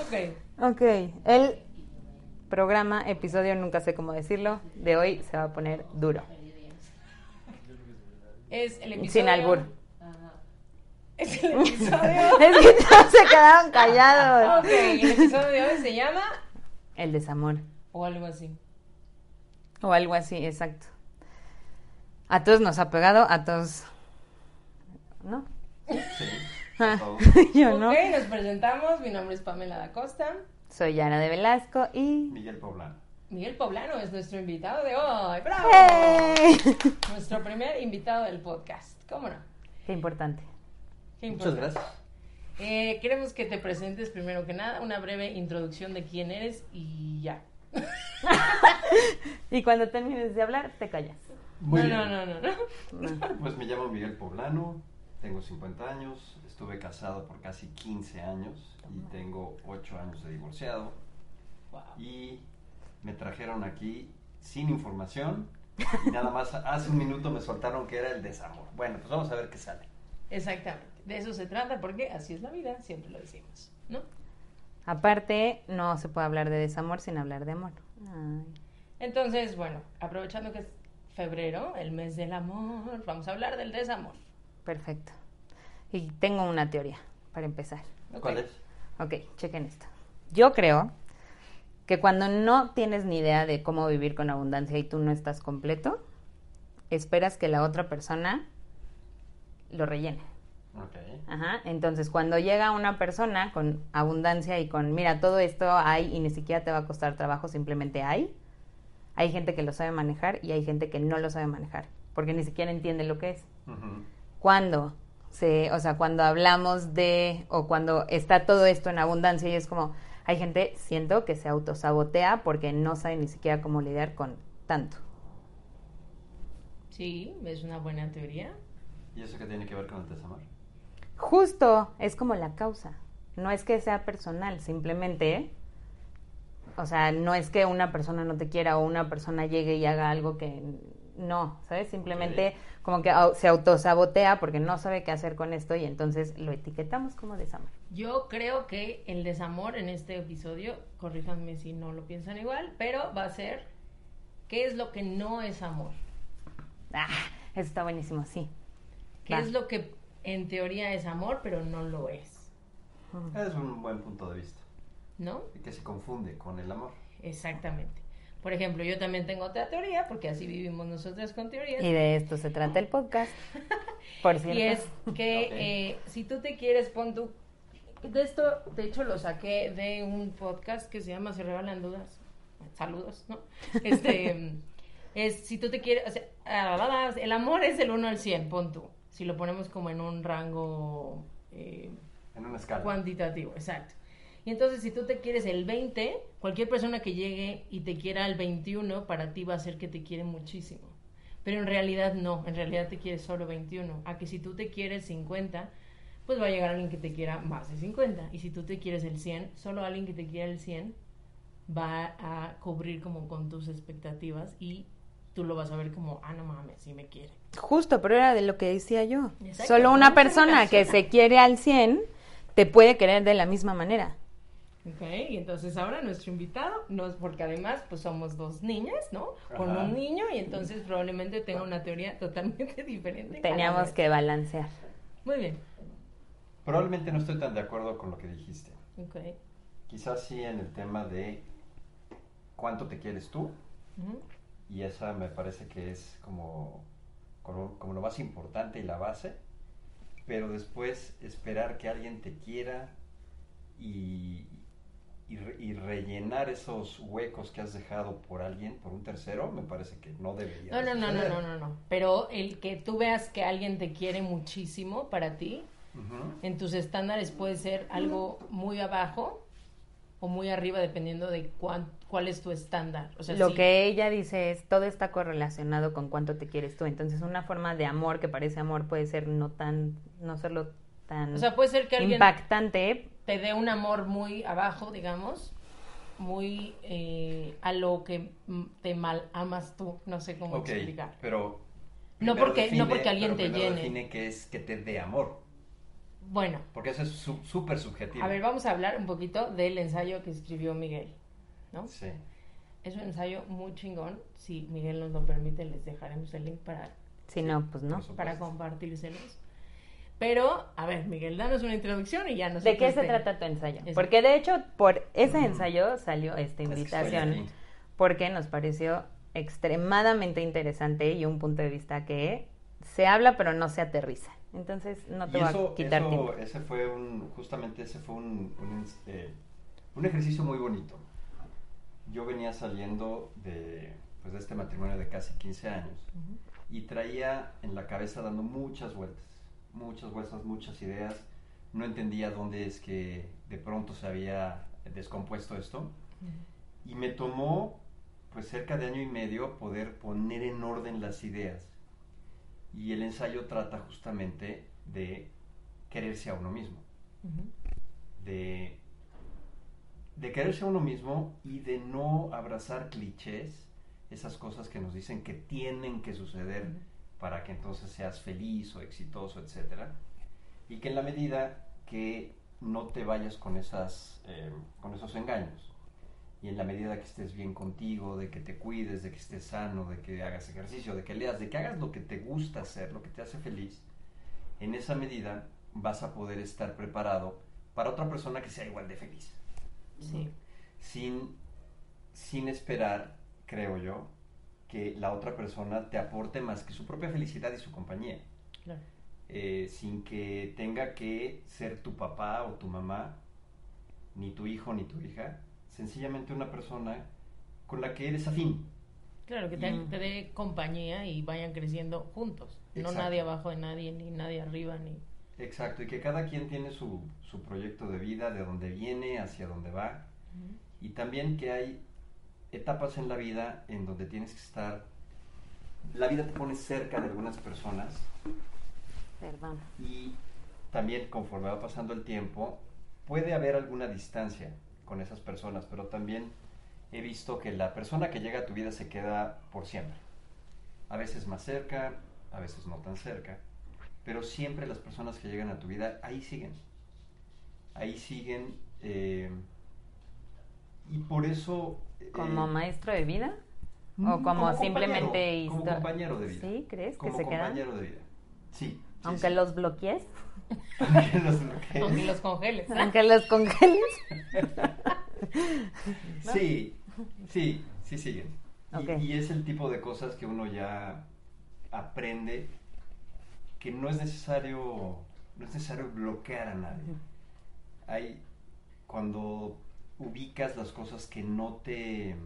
Ok. Ok, el programa, episodio, nunca sé cómo decirlo, de hoy se va a poner duro. Es el episodio. Sin albur. Es el episodio. Es que todos se quedaron callados. ok, el episodio de hoy se llama. El desamor. O algo así. O algo así, exacto. A todos nos ha pegado, a todos. ¿No? Sí. Ah. Yo no. Ok, nos presentamos. Mi nombre es Pamela da Costa. Soy Yana de Velasco y. Miguel Poblano. Miguel Poblano es nuestro invitado de hoy. ¡Bravo! ¡Hey! Nuestro primer invitado del podcast. ¿Cómo no? Qué importante. Qué Muchas importante. gracias. Eh, queremos que te presentes primero que nada, una breve introducción de quién eres y ya. Y cuando termines de hablar, te callas. Muy no, bien. no, no, no, no. Pues me llamo Miguel Poblano, tengo 50 años, estuve casado por casi 15 años y tengo 8 años de divorciado. Wow. Y me trajeron aquí sin información y nada más hace un minuto me soltaron que era el desamor. Bueno, pues vamos a ver qué sale. Exactamente. De eso se trata porque así es la vida, siempre lo decimos, ¿no? Aparte, no se puede hablar de desamor sin hablar de amor. Ay. Entonces, bueno, aprovechando que es febrero, el mes del amor, vamos a hablar del desamor. Perfecto. Y tengo una teoría para empezar. ¿Cuál es? Ok, chequen esto. Yo creo que cuando no tienes ni idea de cómo vivir con abundancia y tú no estás completo, esperas que la otra persona lo rellene. Ok. Ajá. Entonces, cuando llega una persona con abundancia y con, mira, todo esto hay y ni siquiera te va a costar trabajo, simplemente hay, hay gente que lo sabe manejar y hay gente que no lo sabe manejar, porque ni siquiera entiende lo que es. Cuando se, o sea, cuando hablamos de, o cuando está todo esto en abundancia y es como, hay gente, siento que se autosabotea porque no sabe ni siquiera cómo lidiar con tanto. Sí, es una buena teoría. ¿Y eso qué tiene que ver con el desamor? Justo, es como la causa. No es que sea personal, simplemente, o sea, no es que una persona no te quiera o una persona llegue y haga algo que no, ¿sabes? Simplemente como que se autosabotea porque no sabe qué hacer con esto y entonces lo etiquetamos como desamor. Yo creo que el desamor en este episodio, corríjanme si no lo piensan igual, pero va a ser qué es lo que no es amor. Ah, eso está buenísimo, sí. ¿Qué Va. es lo que en teoría es amor, pero no lo es? Es un buen punto de vista. ¿No? Y que se confunde con el amor. Exactamente. Por ejemplo, yo también tengo otra teoría, porque así vivimos nosotras con teorías. Y de esto se trata el podcast. Por cierto. Y es que eh, si tú te quieres, pon tu... De esto, de hecho, lo saqué de un podcast que se llama Se Revelan Dudas. Saludos, ¿no? Este, es, si tú te quieres, o sea, ah, el amor es el 1 al 100, pon tú. Si lo ponemos como en un rango eh, En una escala. cuantitativo, exacto. Y entonces, si tú te quieres el 20, cualquier persona que llegue y te quiera el 21, para ti va a ser que te quiere muchísimo. Pero en realidad no, en realidad te quieres solo 21. A que si tú te quieres 50, pues va a llegar alguien que te quiera más de 50. Y si tú te quieres el 100, solo alguien que te quiera el 100 va a cubrir como con tus expectativas y tú lo vas a ver como, ah, no mames, sí me quiere. Justo, pero era de lo que decía yo. Exacto, Solo una persona que se quiere al 100 te puede querer de la misma manera. Ok, y entonces ahora nuestro invitado, nos, porque además pues somos dos niñas, ¿no? Con Ajá. un niño y entonces probablemente tenga una teoría totalmente diferente. Teníamos que balancear. Muy bien. Probablemente no estoy tan de acuerdo con lo que dijiste. Ok. Quizás sí en el tema de cuánto te quieres tú. Y esa me parece que es como, como, como lo más importante y la base. Pero después esperar que alguien te quiera y, y, re- y rellenar esos huecos que has dejado por alguien, por un tercero, me parece que no debería. No, no, no, no, no, no, no. Pero el que tú veas que alguien te quiere muchísimo para ti, Ujú. en tus estándares puede ser algo muy abajo o muy arriba dependiendo de cuán- cuál es tu estándar. O sea, Lo sí, que ella dice es, todo está correlacionado con cuánto te quieres tú. Entonces, una forma de amor que parece amor puede ser no tan, no serlo tan O sea, puede ser que alguien impactante. Te dé un amor muy abajo, digamos, muy eh, a lo que mm, te mal amas tú, no sé cómo Ok, explicar. pero... No porque- no porque alguien pero te primero llene. define que es que te dé amor. Bueno, Porque eso es su- súper subjetivo. a ver, vamos a hablar un poquito del ensayo que escribió Miguel, ¿no? Sí. Es un ensayo muy chingón. Si Miguel nos lo permite, les dejaremos el link para, Si no, pues no. Para compartírselos. Pero, a ver, Miguel, danos una introducción y ya nos ¿De qué se trata tu ensayo? Eso. Porque de hecho, por ese ensayo salió esta Es que estoy invitación, porque nos pareció extremadamente interesante y un punto de vista que se habla pero no se aterriza. Entonces no te Y va eso, a quitar eso- tiempo. ese fue un, justamente ese fue un, un, eh, un ejercicio muy bonito. Yo venía saliendo de, pues, de este matrimonio de casi 15 años y traía en la cabeza dando muchas vueltas, muchas vueltas, muchas ideas. No entendía dónde es que de pronto se había descompuesto esto. Y me tomó pues cerca de año y medio poder poner en orden las ideas. Y el ensayo trata justamente de quererse a uno mismo, de, de quererse a uno mismo y de no abrazar clichés, esas cosas que nos dicen que tienen que suceder. Para que entonces seas feliz o exitoso, etc. Y que en la medida que no te vayas con, esas, eh, con esos engaños, y en la medida que estés bien contigo, de que te cuides, de que estés sano, de que hagas ejercicio, de que leas, de que hagas lo que te gusta hacer, lo que te hace feliz, en esa medida vas a poder estar preparado para otra persona que sea igual de feliz. Sí. Sin, sin esperar, creo yo, que la otra persona te aporte más que su propia felicidad y su compañía. Claro. Eh, sin que tenga que ser tu papá o tu mamá, ni tu hijo ni tu hija, sencillamente una persona con la que eres afín. Claro, que te, Mm. te dé compañía y vayan creciendo juntos. No Exacto. nadie abajo de nadie, ni nadie arriba, ni... Exacto, y que cada quien tiene su, su proyecto de vida, de dónde viene, hacia dónde va, y también que hay etapas en la vida en donde tienes que estar, la vida te pone cerca de algunas personas Perdón. y también conforme va pasando el tiempo puede haber alguna distancia con esas personas, pero también he visto que la persona que llega a tu vida se queda por siempre. A veces más cerca, a veces no tan cerca, pero siempre las personas que llegan a tu vida ahí siguen. Ahí siguen eh, y por eso... eh, ¿Como maestro de vida? mm, ¿O como, compañero, simplemente Como compañero de vida. ¿Sí? ¿Crees Como que se quedan? compañero de vida. Sí. sí, Aunque sí. los bloquees, Aunque los bloquees. Aunque los congeles. aunque los congeles. Sí, sí, sí siguen. Y, Ok. y es el tipo de cosas que uno ya aprende que no es necesario, no es necesario bloquear a nadie. Hay cuando ubicas las cosas que no te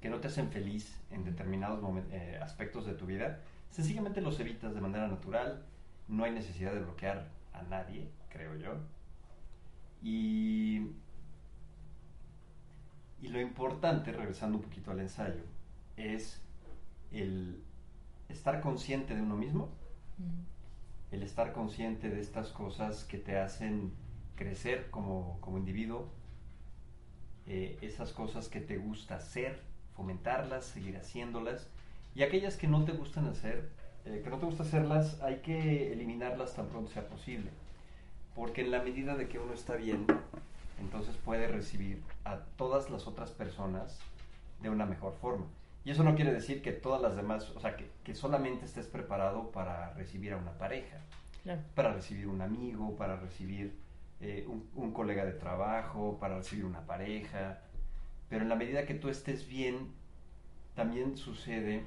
que no te hacen feliz en determinados eh, aspectos de tu vida, sencillamente los evitas de manera natural. No hay necesidad de bloquear a nadie, creo yo. Y y lo importante, regresando un poquito al ensayo, es el estar consciente de uno mismo, el estar consciente de estas cosas que te hacen crecer como, como individuo, eh, esas cosas que te gusta hacer, fomentarlas, seguir haciéndolas, y aquellas que no te gustan hacer, eh, que no te gusta hacerlas, hay que eliminarlas tan pronto sea posible, porque en la medida de que uno está bien, entonces puede recibir a todas las otras personas de una mejor forma. Y eso no quiere decir que todas las demás, o sea, que, que solamente estés preparado para recibir a una pareja, Claro. para recibir un amigo, para recibir eh, un, un colega de trabajo, para recibir una pareja. Pero en la medida que tú estés bien, también sucede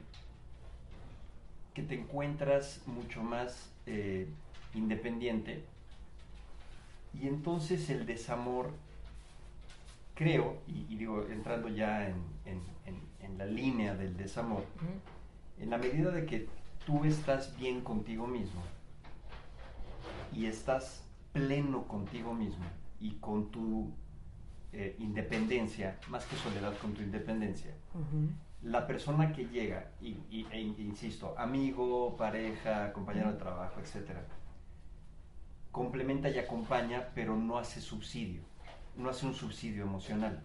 que te encuentras mucho más eh, independiente y entonces el desamor, creo, y, y digo, entrando ya en, en- en- en la línea del desamor, en la medida de que tú estás bien contigo mismo y estás pleno contigo mismo y con tu eh, independencia, más que soledad, con tu independencia, la persona que llega, y, y- e in- insisto, amigo, pareja, compañero de trabajo, etcétera, complementa y acompaña, pero no hace subsidio, no hace un subsidio emocional.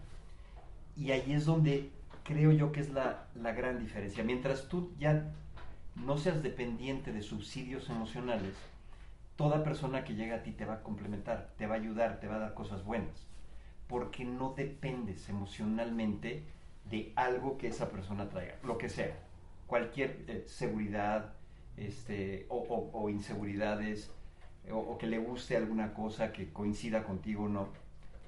Y ahí es donde creo yo que es la, la gran diferencia. Mientras tú ya no seas dependiente de subsidios emocionales, toda persona que llega a ti te va a complementar, te va a ayudar, te va a dar cosas buenas, porque no dependes emocionalmente de algo que esa persona traiga, lo que sea, cualquier eh, seguridad este, o, inseguridades, o, o que le guste alguna cosa que coincida contigo, no.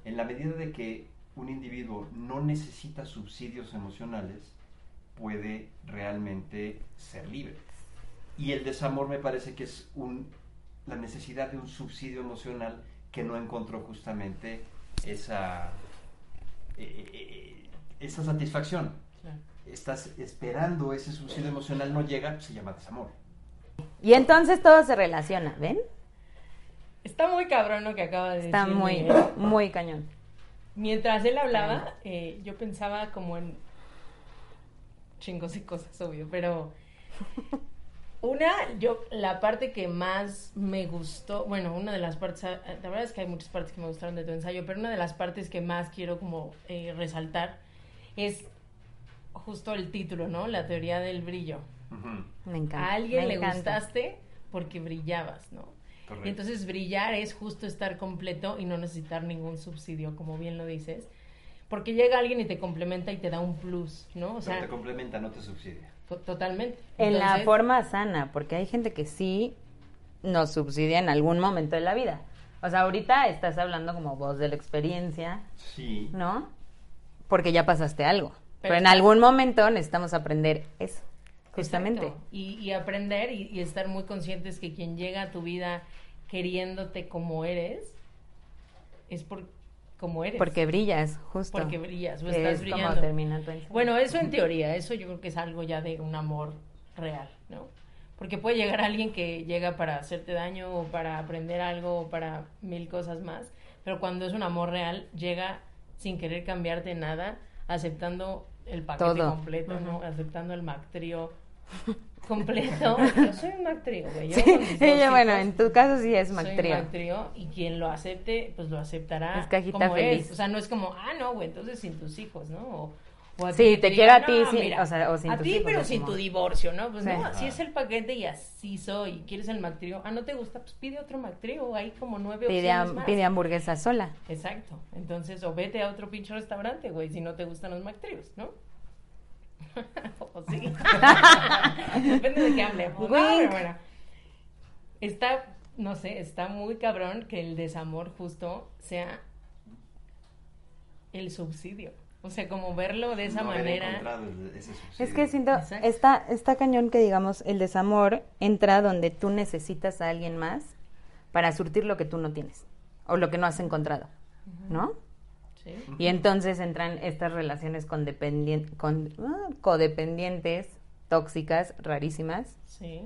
En la medida de que un individuo no necesita subsidios emocionales, puede realmente ser libre. Y el desamor me parece que es un, la necesidad de un subsidio emocional que no encontró justamente esa, eh, eh, esa satisfacción. Claro. Estás esperando ese subsidio emocional, no llega, se llama desamor. Y entonces todo se relaciona, ¿ven? Está muy cabrón lo que acaba de Está decir. muy, Miguel. muy cañón. Mientras él hablaba, eh, yo pensaba como en chingos y cosas, obvio, pero una, yo, la parte que más me gustó, bueno, una de las partes, ah, la verdad es que hay muchas partes que me gustaron de tu ensayo, pero una de las partes que más quiero como eh, resaltar es justo el título, ¿no? La teoría del brillo. Me encanta. A alguien me le encanta. gustaste porque brillabas, ¿no? correcto. Y entonces brillar es justo estar completo y no necesitar ningún subsidio, como bien lo dices. Porque llega alguien y te complementa y te da un plus, ¿no? O Pero sea, te complementa, no te subsidia. To- totalmente. En la forma sana, porque hay gente que sí nos subsidia en algún momento de la vida. O sea, ahorita estás hablando como voz de la experiencia, Sí. ¿no? Porque ya pasaste algo. Pero, Pero en algún momento necesitamos aprender eso, justamente. Y, y aprender y, y estar muy conscientes que quien llega a tu vida queriéndote como eres, es por como eres. Porque brillas, justo. Porque brillas o estás es brillando. termina tu. Bueno, eso en teoría, eso yo creo que es algo ya de un amor real, ¿no? Porque puede llegar alguien que llega para hacerte daño o para aprender algo o para mil cosas más, pero cuando es un amor real, llega sin querer cambiarte nada, aceptando el paquete Todo. completo, ¿no? Aceptando el Mac trío completo. Yo soy un Mac trío, güey. Sí, bueno, en tu caso sí es Soy Mactrío. Mac trío, y quien lo acepte, pues lo aceptará Es cajita como feliz. es. O sea, no es como, ah, no, güey, entonces sin tus hijos, ¿no? O, o Sí, te diga, quiero a ti, "No, sí, mira, o sea, o sin a ti, pero sin como- tu divorcio, ¿no? Pues Sí. no, así es el paquete y así soy. ¿Quieres el Mactrío? Ah, ¿no te gusta? Pues pide otro Mactrío. Hay como nueve Pide, opciones más. pide hamburguesa sola. Exacto. Entonces, o vete a otro pinche restaurante, güey, si no te gustan los Mactríos, ¿no? o sí. Depende de qué hablemos. ¿no? Bueno. Está, no sé, está muy cabrón que el desamor justo sea el subsidio. O sea, como verlo de esa No manera. ese. Es que siento, Exacto. está, está cañón que digamos, el desamor entra donde tú necesitas a alguien más para surtir lo que tú no tienes o lo que no has encontrado, ¿no? Sí. Y entonces entran estas relaciones con, con ah, codependientes, tóxicas, rarísimas. Sí.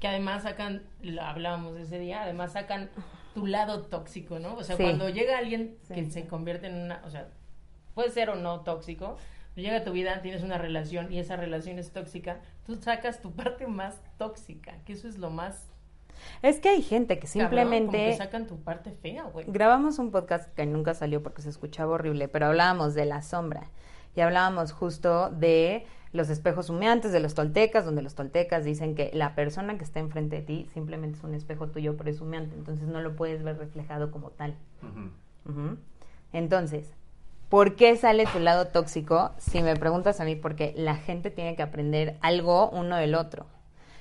Que además sacan, lo hablábamos ese día, además sacan tu lado tóxico, ¿no? O sea, Sí. cuando llega alguien que se convierte en una, o sea, puede ser o no tóxico, llega a tu vida, tienes una relación y esa relación es tóxica, tú sacas tu parte más tóxica, que eso es lo más Es que hay gente que cabrón, como simplemente... que sacan tu parte fea, güey. Grabamos un podcast que nunca salió porque se escuchaba horrible, pero hablábamos de la sombra y hablábamos justo de los espejos humeantes de los toltecas, donde los toltecas dicen que la persona que está enfrente de ti simplemente es un espejo tuyo, pero es humeante, entonces no lo puedes ver reflejado como tal. Entonces, ¿por qué sale tu lado tóxico? Si me preguntas a mí, porque la gente tiene que aprender algo uno del otro.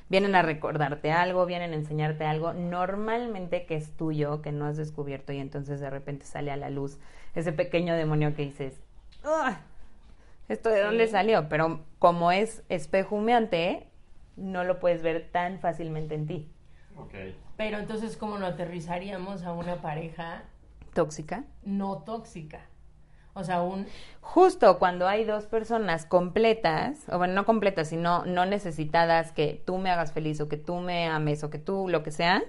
Vienen a recordarte algo, vienen a enseñarte algo, normalmente que es tuyo, que no has descubierto y entonces de repente sale a la luz ese pequeño demonio que dices, "Ugh, ¿esto de dónde Sí. salió? Pero como es espejo humeante, no lo puedes ver tan fácilmente en ti. Ok. Pero entonces, ¿cómo lo aterrizaríamos a una pareja Tóxica. no tóxica? O sea, un... Justo cuando hay dos personas completas, o bueno, no completas, sino no necesitadas que tú me hagas feliz o que tú me ames o que tú lo que sea,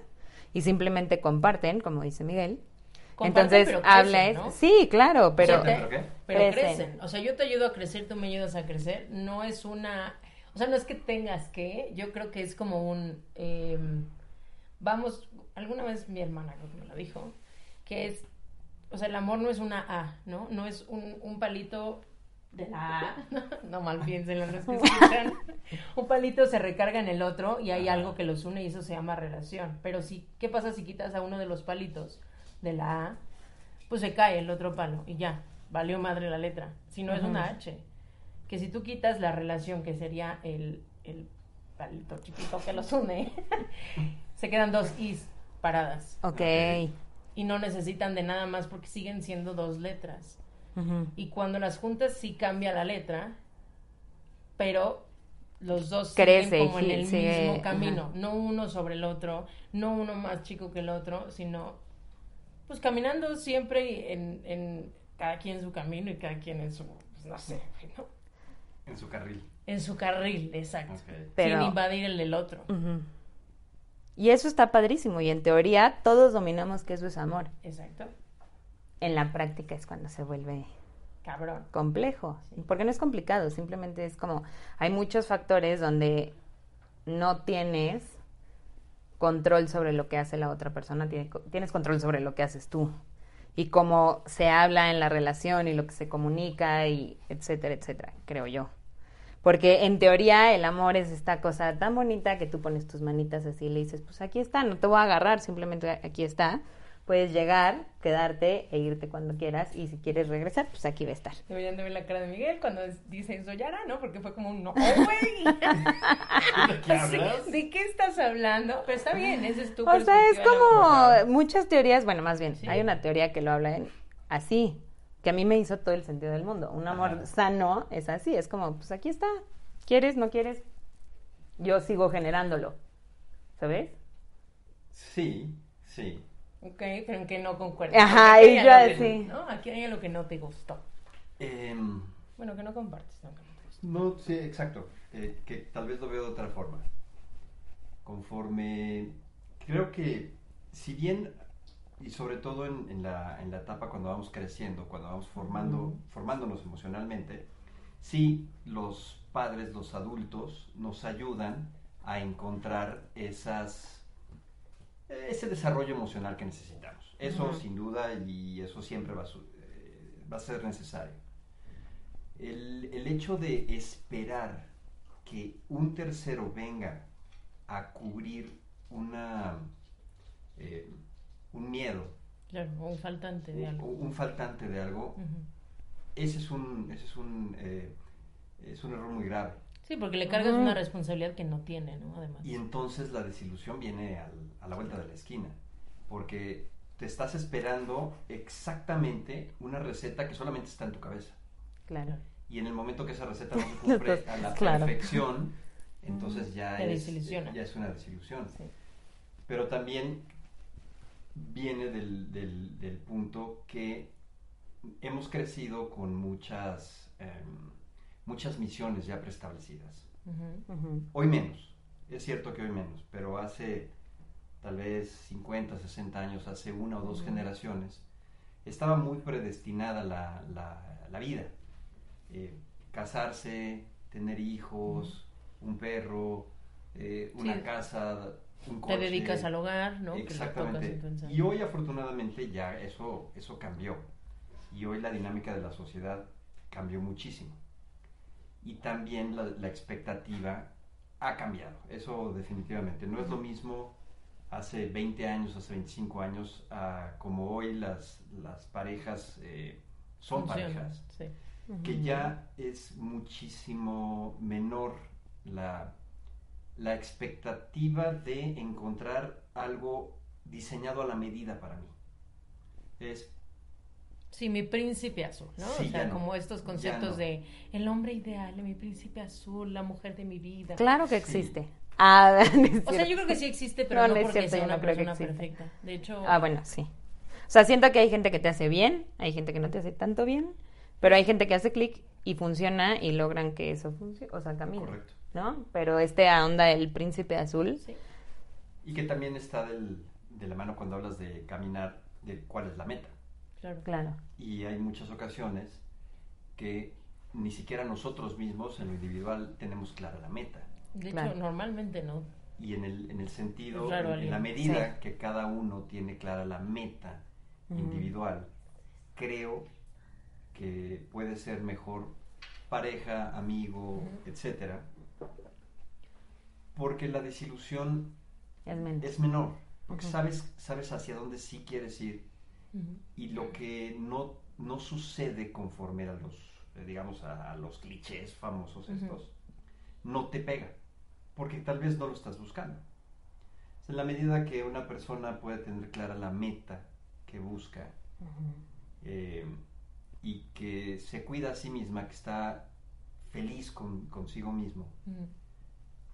y simplemente comparten, como dice Miguel. Comparten, Entonces pero crecen, habla es, ¿no? sí, claro, pero te- ¿Pero qué? pero Crecen. crecen. O sea, yo te ayudo a crecer, tú me ayudas a crecer. No es una... O sea, no es que tengas que. Yo creo que es como un... eh, vamos, alguna vez mi hermana creo que me lo dijo, que es... O sea, el amor no es una A, ¿no? No es un, un palito de la A, no mal piensen los que escuchan, un palito se recarga en el otro y hay algo que los une y eso se llama relación. Pero si, ¿qué pasa si quitas a uno de los palitos de la A? Pues se cae el otro palo y ya, valió madre la letra. Si no es una H. Que si tú quitas la relación que sería el, el palito chiquito que los une, se quedan dos Is paradas. Ok. Y no necesitan de nada más porque siguen siendo dos letras. Y cuando las juntas sí cambia la letra, pero los dos Crece, siguen como en el sigue, mismo camino, no uno sobre el otro, no uno más chico que el otro, sino pues caminando siempre en, en cada quien su camino y cada quien en su, pues, no sé, ¿no? En su carril. en su carril, exacto. Pero- sin invadir el del otro. Ujú. Y eso está padrísimo. Y en teoría todos dominamos que eso es amor. Exacto, En la práctica es cuando se vuelve cabrón. complejo. Sí. Porque no es complicado, simplemente es como hay muchos factores donde no tienes control sobre lo que hace la otra persona, tiene- tienes control sobre lo que haces tú. Y cómo se habla en la relación y lo que se comunica y etcétera, etcétera, creo yo. Porque en teoría el amor es esta cosa tan bonita que tú pones tus manitas así y le dices, pues aquí está, no te voy a agarrar, simplemente aquí está. Puedes llegar, quedarte e irte cuando quieras y si quieres regresar, pues aquí va a estar. Deberían de ver la cara de Miguel cuando dice eso Yara, ¿no? Porque fue como un no, güey. ¿De? ¿De qué estás hablando? Pero está bien, ese es tu O sea, es como muchas teorías, bueno, más bien, Sí. hay una teoría que lo habla en- así, que a mí me hizo todo el sentido del mundo. Un amor Ajá. sano es así, es como, pues aquí está, ¿quieres, no quieres? Yo sigo generándolo, ¿sabes? Sí, sí. Ok, pero en que no concuerdas. Ajá, y hay yo así. ¿no? Aquí hay algo que no te gustó. Em, Bueno, que no compartes. No, que no. No, sí, exacto. Eh, que tal vez lo veo de otra forma. Conforme. Creo que, si bien, y sobre todo en, en la, en la etapa cuando vamos creciendo, cuando vamos formando, formándonos emocionalmente, sí, los padres, los adultos, nos ayudan a encontrar esas ese desarrollo emocional que necesitamos. Eso sin duda y eso siempre va a, su- eh, va a ser necesario. El, el hecho de esperar que un tercero venga a cubrir una eh, un miedo, Claro, un faltante de algo. un faltante de algo, ese es un, ese es un, eh, es un error muy grave. Sí, porque le cargas una responsabilidad que no tiene, ¿no? Además. Y entonces la desilusión viene al- a la vuelta de la esquina, porque te estás esperando exactamente una receta que solamente está en tu cabeza. Claro. Y en el momento que esa receta no se cumple a la Claro. perfección, entonces ya Te es, ya es una desilusión. Sí. Pero también viene del, del- del punto que hemos crecido con muchas, em, muchas misiones ya preestablecidas. Hoy menos, es cierto que hoy menos, pero hace tal vez 50, 60 años, hace una o dos generaciones, estaba muy predestinada la, la- la vida. Eh, casarse, tener hijos, un perro, eh, una Sí. casa, un Te coche. dedicas al hogar, ¿no? Que le tocas Exactamente. Y hoy afortunadamente ya eso, eso cambió. Y hoy la dinámica de la sociedad cambió muchísimo. Y también la, la expectativa ha cambiado. Eso definitivamente. No es lo mismo hace 20 años, hace 25 años, a como hoy las, las parejas eh, son Funciona, parejas Sí. que ya es muchísimo menor la, la expectativa de encontrar algo diseñado a la medida para mí. Es Sí, mi príncipe azul, ¿no? Sí, o sea, no. como estos conceptos no. de el hombre ideal, mi príncipe azul, la mujer de mi vida. Claro que Sí. existe. Ah, no O sea, yo creo que sí existe, pero No, no, no es porque cierto, sea yo una no creo que persona exista. perfecta. De hecho, Ah, bueno, sí. O sea, siento que hay gente que te hace bien, hay gente que no te hace tanto bien, pero hay gente que hace clic y funciona y logran que eso funcione, o sea, camine, correcto. ¿No? Pero este onda el príncipe azul, sí. Y que también está del- de la mano cuando hablas de caminar, de cuál es la meta. Claro. claro. Y hay muchas ocasiones que ni siquiera nosotros mismos en lo individual tenemos clara la meta. De Claro. hecho, normalmente no. Y en el, en el sentido, raro en, en la medida que cada uno tiene clara la meta individual, creo que puede ser mejor pareja, amigo, etcétera, porque la desilusión Es menor. es menor, porque sabes, sabes hacia dónde sí quieres ir y lo que no, no sucede conforme a los, eh, digamos, a, a los clichés famosos estos, no te pega, porque tal vez no lo estás buscando. En la medida que una persona puede tener clara la meta que busca eh, y que se cuida a sí misma, que está feliz con, consigo mismo.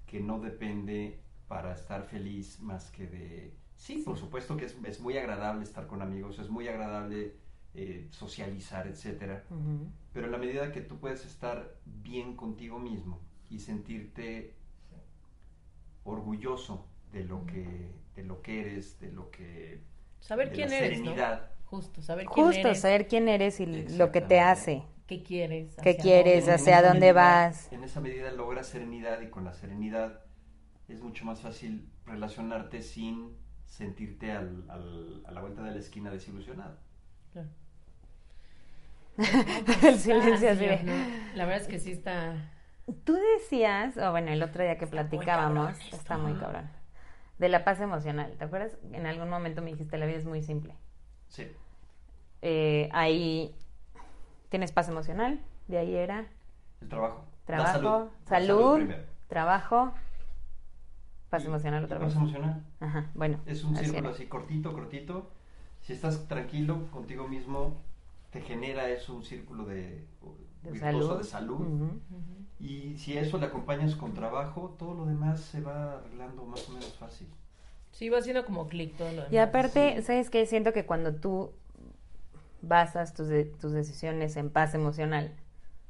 Que no depende para estar feliz más que de... Sí, por supuesto que es, es muy agradable estar con amigos, es muy agradable eh, socializar, etcétera, Ujú. pero en la medida que tú puedes estar bien contigo mismo y sentirte orgulloso de lo que, de lo que eres, de lo que... Saber de quién la eres, ¿no? serenidad. Justo, saber quién Justo, eres, saber quién eres y lo que te hace. Qué quieres, ¿Qué hacia quieres? dónde ¿Hacia dónde medida- vas? En esa medida logras serenidad y con la serenidad es mucho más fácil relacionarte sin sentirte al- al- a la vuelta de la esquina desilusionado. Claro. El silencio Ah, así de- no. La verdad es que sí está... Tú decías, o bueno, el otro día que muy platicábamos, esto. está muy cabrón, de la paz emocional. ¿Te acuerdas? En algún momento me dijiste, la vida es muy simple. Sí, Eh, ahí tienes paz emocional, de ahí era el trabajo. La trabajo, salud. Salud, primero. trabajo, paz Y- emocional otra paz vez. emocional. Ajá, bueno. Es un así círculo era. así cortito, cortito. Si estás tranquilo contigo mismo, te genera eso un círculo de, De virtuoso salud. de salud. Ujú. Ujú. Y si eso le acompañas con trabajo, todo lo demás se va arreglando más o menos fácil. Sí, va haciendo como clic todo lo demás. Y aparte, Sí. ¿sabes qué? Siento que cuando tú basas tus, de- tus decisiones en paz emocional,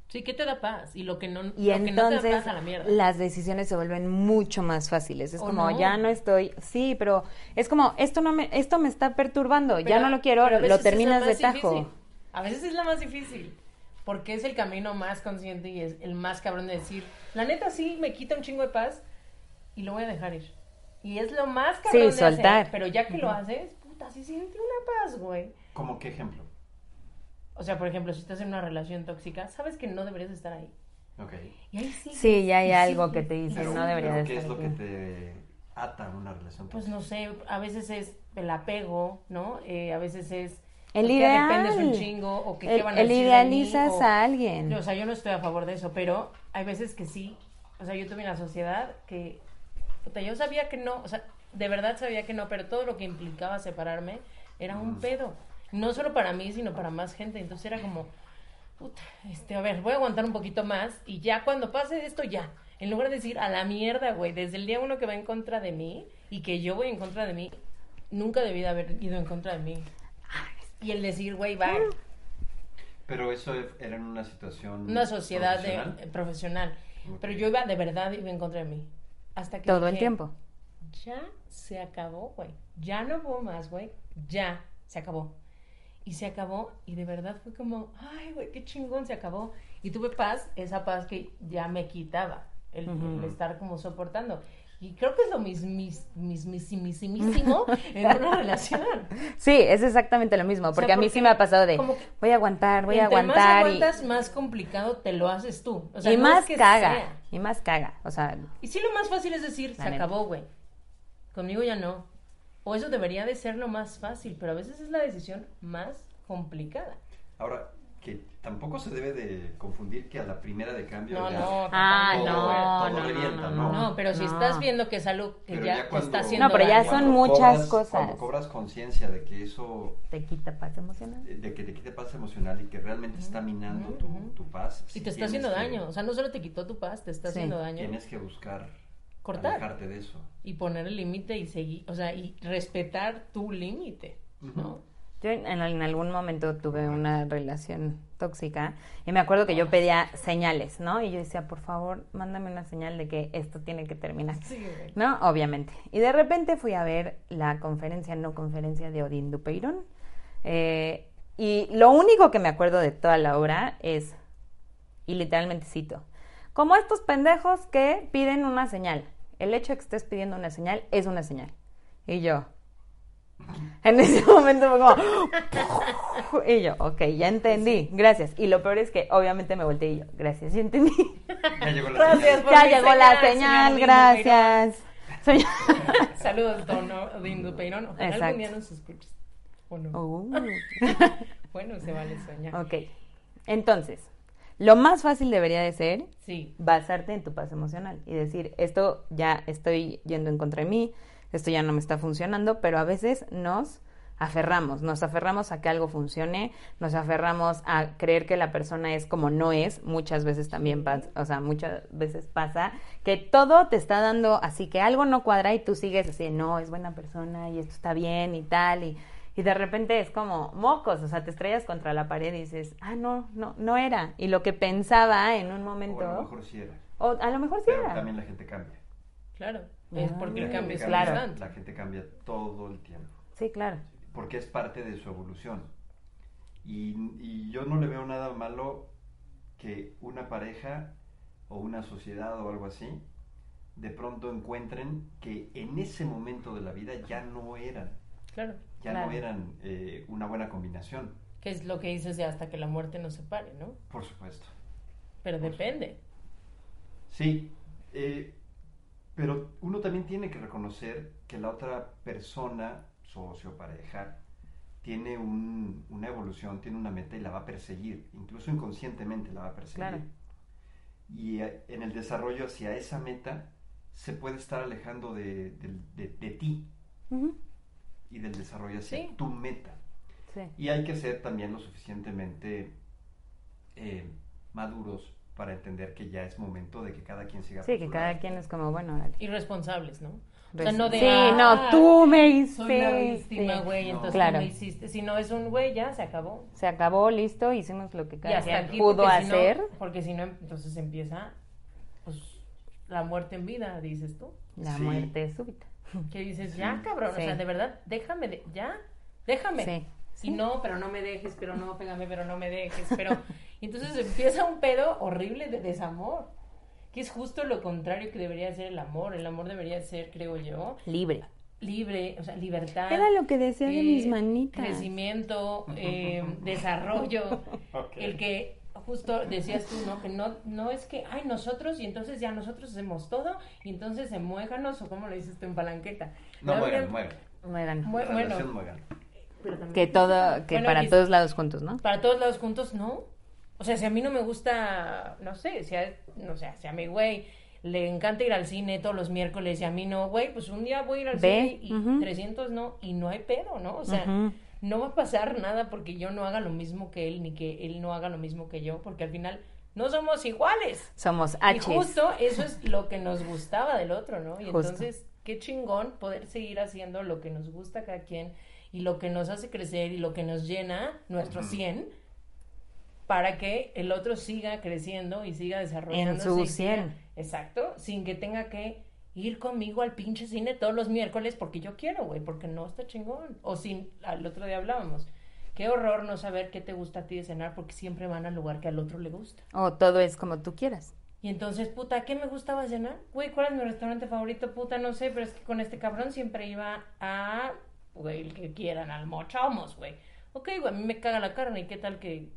Sí, ¿qué te da paz? Y lo que no, Y lo que no te da entonces paz a la mierda. las decisiones se vuelven mucho más fáciles. Es ¿O como, no? ya no estoy, sí, pero es como, esto no me, esto me está perturbando, ya Pero- no lo quiero, pero a veces lo es la terminas de más tajo. difícil. A veces es la más difícil. Porque es el camino más consciente y es el más cabrón de decir, la neta sí me quita un chingo de paz y lo voy a dejar ir. Y es lo más cabrón Sí, de soltar. hacer. Pero ya que lo haces, puta, sí siente una paz, güey. ¿Cómo qué ejemplo? O sea, por ejemplo, si estás en una relación tóxica, sabes que no deberías estar ahí. Ok. Y ahí sí. Sí, ya hay Y algo sí, que te dice, Pero, no debería pero ¿qué es lo que aquí. te ata a una relación? Pues tóxica? no sé, a veces es el apego, ¿no? Eh, a veces es El que ideal. dependes un chingo o que qué El, van a el decir de idealizas mí, o- a alguien. O sea, yo no estoy a favor de eso, pero hay veces que sí. O sea, yo tuve una sociedad que, puta, yo sabía que no, o sea, de verdad sabía que no, pero todo lo que implicaba separarme era un pedo. No solo para mí, sino para más gente. Entonces era como, puta, este, a ver, voy a aguantar un poquito más y ya cuando pase esto, ya. En lugar de decir, a la mierda, güey, desde el día uno que va en contra de mí y que yo voy en contra de mí, nunca debí de haber ido en contra de mí. Y el decir, güey, va, Pero eso era en una situación. una sociedad de, profesional. eh, profesional. Pero yo iba, de verdad, iba en contra de mí. Hasta que Todo el tiempo. Ya se acabó, güey. Ya no puedo más, güey. Ya se acabó. Y se acabó y de verdad fue como, ay, güey, qué chingón se acabó. Y tuve paz, esa paz que ya me quitaba, el, estar como soportando. Y creo que es lo mis, mis, mis, mismísimo en una relación. Sí, es exactamente lo mismo, O sea, porque a mí sí me ha pasado de, como que voy a aguantar, voy a aguantar. más y- aguantas, más complicado te lo haces tú. O sea, y no más es que caga, sea. y más caga. O sea, Y sí, lo más fácil es decir, se neta. acabó, güey. Conmigo ya no. O eso debería de ser lo más fácil, pero a veces es la decisión más complicada. Ahora, que tampoco se debe de confundir que a la primera de cambio. No, ya- no. ah, todo- no, todo no, revienta, no, ¿no? No, pero si No. estás viendo que es algo que Pero ya, ya cuando- está haciendo No, pero ya daño, son muchas cobras- cosas. Cuando cobras conciencia de que eso, te quita paz emocional. de que te quite paz emocional y que realmente está minando tu, tu paz. Y te está haciendo que- daño. O sea, no solo te quitó tu paz, te está Sí. haciendo daño. Tienes que buscar Cortar. alejarte de eso. Y poner el límite y seguir, o sea, y respetar tu límite, ¿no? Yo en, en algún momento tuve una relación tóxica y me acuerdo que yo pedía señales, ¿no? Y yo decía, por favor, mándame una señal de que esto tiene que terminar. Sí. ¿No? Obviamente. Y de repente fui a ver la conferencia, no conferencia de Odín Dupeirón. Eh, y lo único que me acuerdo de toda la obra es, y literalmente cito, como estos pendejos que piden una señal. El hecho de que estés pidiendo una señal es una señal. Y yo, En ese momento fue como... Y yo, ok, ya entendí, gracias. Y lo peor es que obviamente me volteé y yo, gracias, ya entendí. Ya llegó la Gracias señal. Ya llegó la señal, señal, señor gracias. Soy- Saludos, don Odín Peirón. Ojalá Exacto. algún día nos escuches. ¿O no? Uh. Bueno, se vale soñar. Ok, entonces, lo más fácil debería de ser Sí. basarte en tu paz emocional y decir, esto ya estoy yendo en contra de mí, esto ya no me está funcionando, pero a veces nos aferramos, nos aferramos a que algo funcione, nos aferramos a creer que la persona es como no es, muchas veces también pasa, o sea, muchas veces pasa que todo te está dando así que algo no cuadra y tú sigues así, no, es buena persona y esto está bien y tal y y de repente es como mocos, o sea, te estrellas contra la pared y dices, ah, no, no, no era. Y lo que pensaba en un momento, O a lo mejor sí era. o a lo mejor sí Pero era. también la gente cambia. Claro. Es porque el Ah, cambio es Cambia, claro. La gente cambia todo el tiempo. Sí, claro. Porque es parte de su evolución. Y, y yo no le veo nada malo que una pareja o una sociedad o algo así de pronto encuentren que en ese momento de la vida ya no eran, Claro. Ya Claro. no eran eh, una buena combinación, Que es lo que dices de hasta que la muerte nos separe, ¿no? por supuesto. Pero Por depende. Sí, eh, pero uno también tiene que reconocer que la otra persona, socio, pareja, tiene un- una evolución, tiene una meta y la va a perseguir, incluso inconscientemente la va a perseguir. Claro. Y en el desarrollo hacia esa meta se puede estar alejando de, de- de- de ti. Y del desarrollo hacia Sí. tu meta. Sí. Y hay que ser también lo suficientemente eh, maduros para entender que ya es momento de que cada quien siga Sí, que cada lado. quien es como, bueno, dale. Irresponsables, ¿no? O sea, no de, sí, "Ah, no, tú me Soy la hiciste. víctima, güey, No. entonces Claro. tú me hiciste. Si no es un güey, ya se acabó. Se acabó, listo, hicimos lo que Y cada quien pudo porque si no- hacer. porque si no, entonces empieza pues, la muerte en vida, dices tú. La Sí. muerte súbita. Que dices, ya, cabrón, Sí. o sea, de verdad, déjame, de- ya, déjame. Sí. Si no, pero no me dejes, pero no, pégame, pero no me dejes, pero... Y entonces empieza un pedo horrible de desamor, que es justo lo contrario que debería ser el amor. El amor debería ser, creo yo, Libre. libre, o sea, libertad. Era lo que decía de eh, mis manitas. Crecimiento, eh, desarrollo, Ok. el que justo decías tú, ¿no? Que no, no es que, ay, nosotros, y entonces ya nosotros hacemos todo, y entonces se muéganos, o como lo dices tú en palanqueta. No muegan, muegan. Muegan. también- Que todo, que Bueno, para todos lados juntos, ¿no? Para todos lados juntos, no. O sea, si a mí no me gusta, no sé, si a, no sé, si a mi güey le encanta ir al cine todos los miércoles y a mí no, güey, pues un día voy a ir al Ve, cine y ujú. 300 no, y no hay pedo, ¿no? O sea. No va a pasar nada porque yo no haga lo mismo que él, ni que él no haga lo mismo que yo, porque al final no somos iguales. Somos Y H. justo eso es lo que nos gustaba del otro, ¿no? Y Justo. entonces, qué chingón poder seguir haciendo lo que nos gusta a cada quien y lo que nos hace crecer y lo que nos llena nuestro Ujú. 100 para que el otro siga creciendo y siga desarrollándose. su y siga- 100. Exacto, sin que tenga que ir conmigo al pinche cine todos los miércoles porque yo quiero, güey, porque no está chingón. O sin, al otro día hablábamos. Qué horror no saber qué te gusta a ti de cenar porque siempre van al lugar que al otro le gusta. O todo es como tú quieras. Y entonces, puta, ¿qué me gustaba cenar? Güey, ¿cuál es mi restaurante favorito? Puta, no sé, pero es que con este cabrón siempre iba a, güey, el que quieran, al mochomos, güey. Ok, güey, a mí me caga la carne, ¿y qué tal que,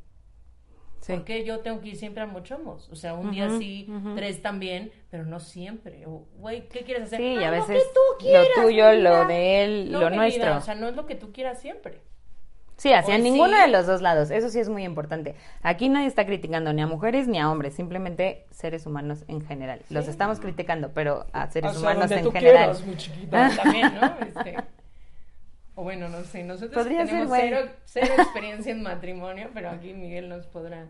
Sí. por qué yo tengo que ir siempre al mochomos? O sea, un día sí, tres también, pero no siempre. O, güey, ¿qué quieres hacer? Sí, "Ah, a lo veces que tú quieras, lo tuyo, lo vida". de él, No, lo nuestro. vida, o sea, no es lo que tú quieras siempre. Sí, hacia Hoy ninguno sí. de los dos lados. Eso sí es muy importante. Aquí nadie está criticando ni a mujeres ni a hombres, simplemente seres humanos en general. Los estamos criticando, pero a seres Hacia humanos donde en tú general. quieras, mi chiquita, también, ¿no? Este, o bueno, no sé, nosotros Podría ser, tenemos güey. cero, cero experiencia en matrimonio, pero aquí Miguel nos podrá.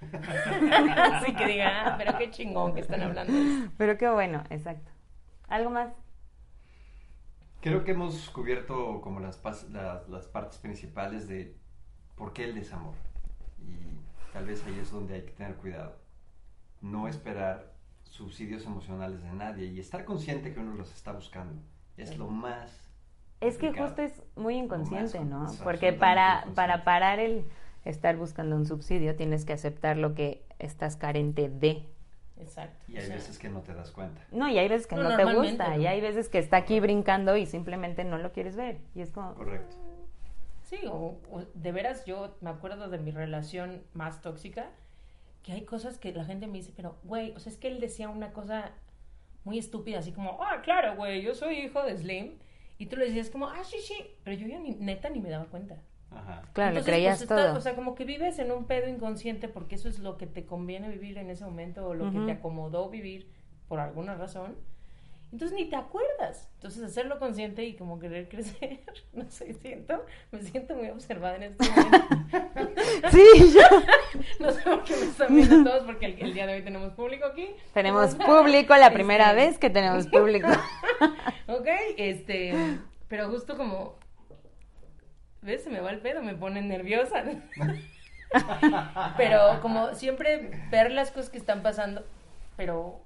Así que diga, ah, pero qué chingón que están hablando. de esto". Pero qué bueno, exacto. ¿Algo más? Creo que hemos cubierto como las, las, las partes principales de por qué el desamor. Y tal vez ahí es donde hay que tener cuidado. No esperar subsidios emocionales de nadie y estar consciente que uno los está buscando. Es lo más... Es que justo es muy inconsciente, ¿no? es Porque para, para parar el estar buscando un subsidio tienes que aceptar lo que estás carente de. Exacto. Y hay o sea, veces que no te das cuenta. No, y hay veces que No, no, te gusta, no. y hay veces que está aquí brincando y simplemente no lo quieres ver. Y es como, Correcto. Sí, o, o de veras yo me acuerdo de mi relación más tóxica, que hay cosas que la gente me dice, pero güey, o sea, es que él decía una cosa muy estúpida, así como, ah, claro, güey, yo soy hijo de Slim. Y tú le decías como, ah, sí, sí, pero yo ya ni, neta ni me daba cuenta. Ajá. claro, le Entonces, creías pues, está- todo. o sea, como que vives en un pedo inconsciente porque eso es lo que te conviene vivir en ese momento o lo que Ujú. te acomodó vivir por alguna razón. Entonces ni te acuerdas. Entonces hacerlo consciente y como querer crecer, no sé, siento, me siento muy observada en este momento. sí, yo. No sé por qué me están viendo todos porque el, el día de hoy tenemos público aquí. Tenemos público, la primera Este, vez que tenemos público. Ok, este, pero justo como, ¿ves? Se me va el pedo, me pone nerviosa. pero como siempre ver las cosas que están pasando, pero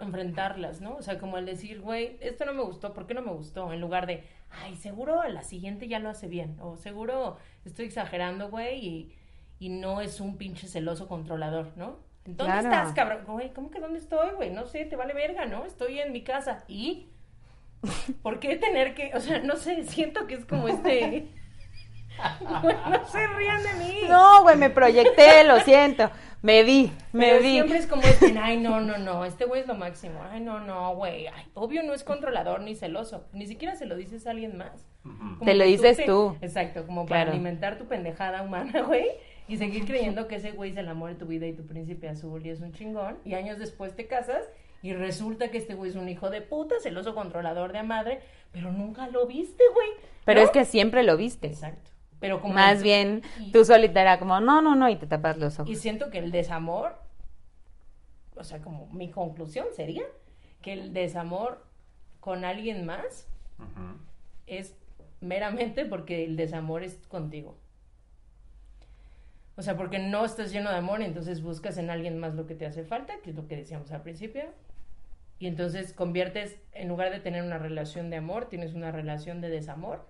enfrentarlas, ¿no? O sea, como el decir, güey, esto no me gustó, ¿por qué no me gustó? En lugar de, ay, seguro a la siguiente ya lo hace bien, o seguro estoy exagerando, güey, y, y no es un pinche celoso controlador, ¿no? ¿Dónde Claro. estás, cabrón? Güey, ¿cómo que dónde estoy, güey? No sé, te vale verga, ¿no? Estoy en mi casa. ¿Y? ¿Por qué tener que...? O sea, no sé, siento que es como este... Güey, no se rían de mí. No, güey, me proyecté, lo siento. Me vi, me Pero vi. siempre es como este, ay, no, no, no, este güey es lo máximo. Ay, no, no, güey. Ay, obvio no es controlador ni celoso. Ni siquiera se lo dices a alguien más. Como Te lo dices te- tú. Exacto, como Claro. para alimentar tu pendejada humana, güey. Y seguir creyendo que ese güey es el amor de tu vida y tu príncipe azul y es un chingón. Y años después te casas y resulta que este güey es un hijo de puta, celoso controlador de madre, pero nunca lo viste, güey. Pero ¿no? es que siempre lo viste. Exacto. Pero como Más bien, y- tú solita era como, no, no, no, y te tapas los Y ojos. siento que el desamor, o sea, como mi conclusión sería que el desamor con alguien más es meramente porque el desamor es contigo. O sea, porque no estás lleno de amor, entonces buscas en alguien más lo que te hace falta, que es lo que decíamos al principio. Y entonces conviertes, en lugar de tener una relación de amor, tienes una relación de desamor.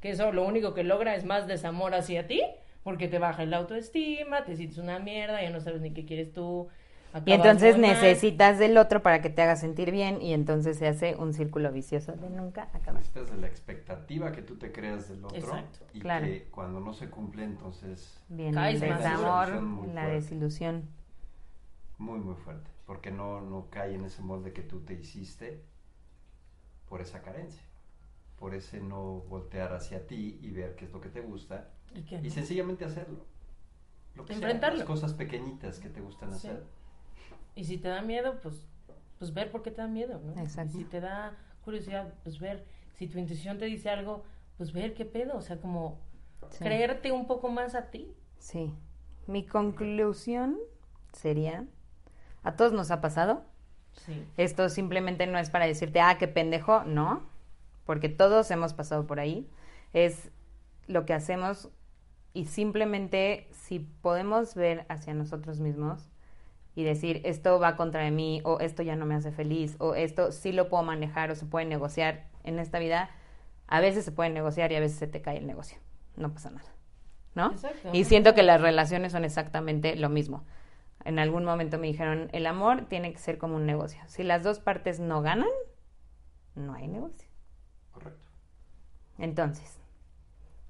Que eso lo único que logra es más desamor hacia ti, porque te baja el autoestima, te sientes una mierda, ya no sabes ni qué quieres tú. Y entonces mal. necesitas del otro para que te haga sentir bien y entonces se hace un círculo vicioso de nunca acabar. Necesitas de la expectativa que tú te creas del otro. Exacto. Y Claro. que cuando no se cumple, entonces Caes el desamor, muy la fuerte. desilusión. muy, muy fuerte. Porque no, no cae en ese molde que tú te hiciste por esa carencia. Por ese no voltear hacia ti y ver qué es lo que te gusta. ¿Y qué Y no? sencillamente hacerlo. Lo que sea, Enfrentarlo. las cosas pequeñitas que te gustan Sí. hacer. Y si te da miedo, pues, pues ver por qué te da miedo, ¿no? Exacto. Y si te da curiosidad, pues ver. Si tu intuición te dice algo, pues ver qué pedo. O sea, como Sí. creerte un poco más a ti. Sí. Mi conclusión sería, a todos nos ha pasado. Sí. Esto simplemente no es para decirte, ah, qué pendejo, no, porque todos hemos pasado por ahí. Es lo que hacemos y simplemente si podemos ver hacia nosotros mismos y decir, esto va contra de mí o esto ya no me hace feliz o esto sí lo puedo manejar o se puede negociar en esta vida, a veces se puede negociar y a veces se te cae el negocio. No pasa nada. ¿No? Exacto. Y siento que las relaciones son exactamente lo mismo. En algún momento me dijeron, el amor tiene que ser como un negocio. Si las dos partes no ganan, no hay negocio. Correcto. Entonces,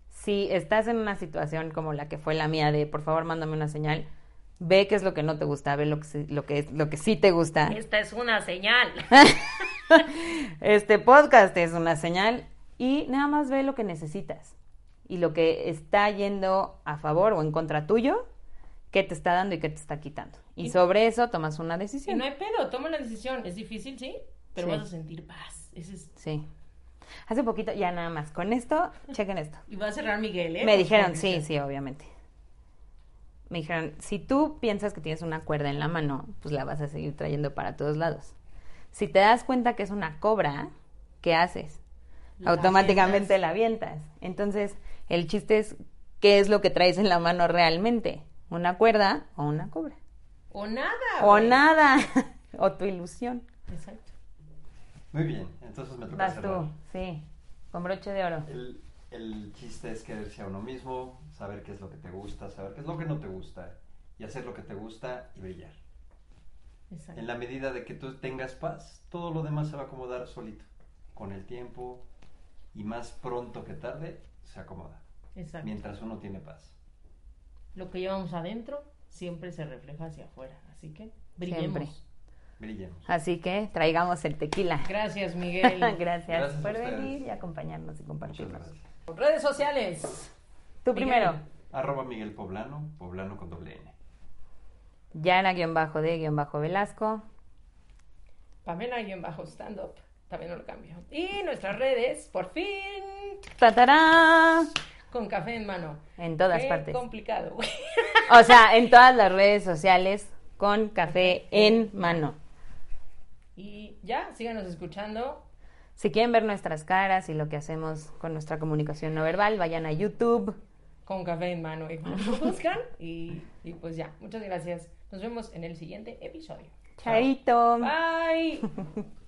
si estás en una situación como la que fue la mía de, por favor, mándame una señal, ve qué es lo que no te gusta, ve lo que, sí- lo que, es, lo que sí te gusta. Esta es una señal. Este podcast es una señal y nada más ve lo que necesitas y lo que está yendo a favor o en contra tuyo, qué te está dando y qué te está quitando. Y Y- sobre eso tomas una Y decisión. no hay pedo, toma la decisión. Es difícil, sí, pero Sí. vas a sentir paz. Ese es... Sí. Hace poquito, ya nada más, con esto, chequen esto. Y va a cerrar Miguel, ¿eh? Me dijeron, sí, sí, obviamente. Me dijeron, si tú piensas que tienes una cuerda en la mano, pues la vas a seguir trayendo para todos lados. Si te das cuenta que es una cobra, ¿qué haces? La Automáticamente avientas. la avientas. Entonces, el chiste es, ¿qué es lo que traes en la mano realmente? ¿Una cuerda o una cobra? O nada. O nada. o tu ilusión. Exacto. Muy bien, entonces me toca Vas cerrar. tú, sí. Con broche de oro. El, el chiste es quererse a uno mismo, saber qué es lo que te gusta, saber qué es lo que no te gusta y hacer lo que te gusta y brillar. Exacto. En la medida de que tú tengas paz, todo lo demás se va a acomodar solito. Con el tiempo y más pronto que tarde, se acomoda. Exacto. Mientras uno tiene paz. Lo que llevamos adentro siempre se refleja hacia afuera. Así que brillemos. Siempre. Brillemos. Así que traigamos el tequila. Gracias, Miguel. Gracias, Gracias por venir y acompañarnos y Muchas compartirnos. Redes sociales. Tú Miguel. primero. Arroba Miguel Poblano, Poblano con doble N. Yana-de-Velasco. Pamela-stand-up. También no lo cambio. Y nuestras redes, por fin, ¡Tatará! con café en mano. En todas Qué partes. complicado, güey. O sea, en todas las redes sociales con café en mano. Y ya, síganos escuchando. Si quieren ver nuestras caras y lo que hacemos con nuestra comunicación no verbal, vayan a YouTube. con café en mano y lo buscan y, y pues ya, muchas gracias. Nos vemos en el siguiente episodio. Chaito. Bye.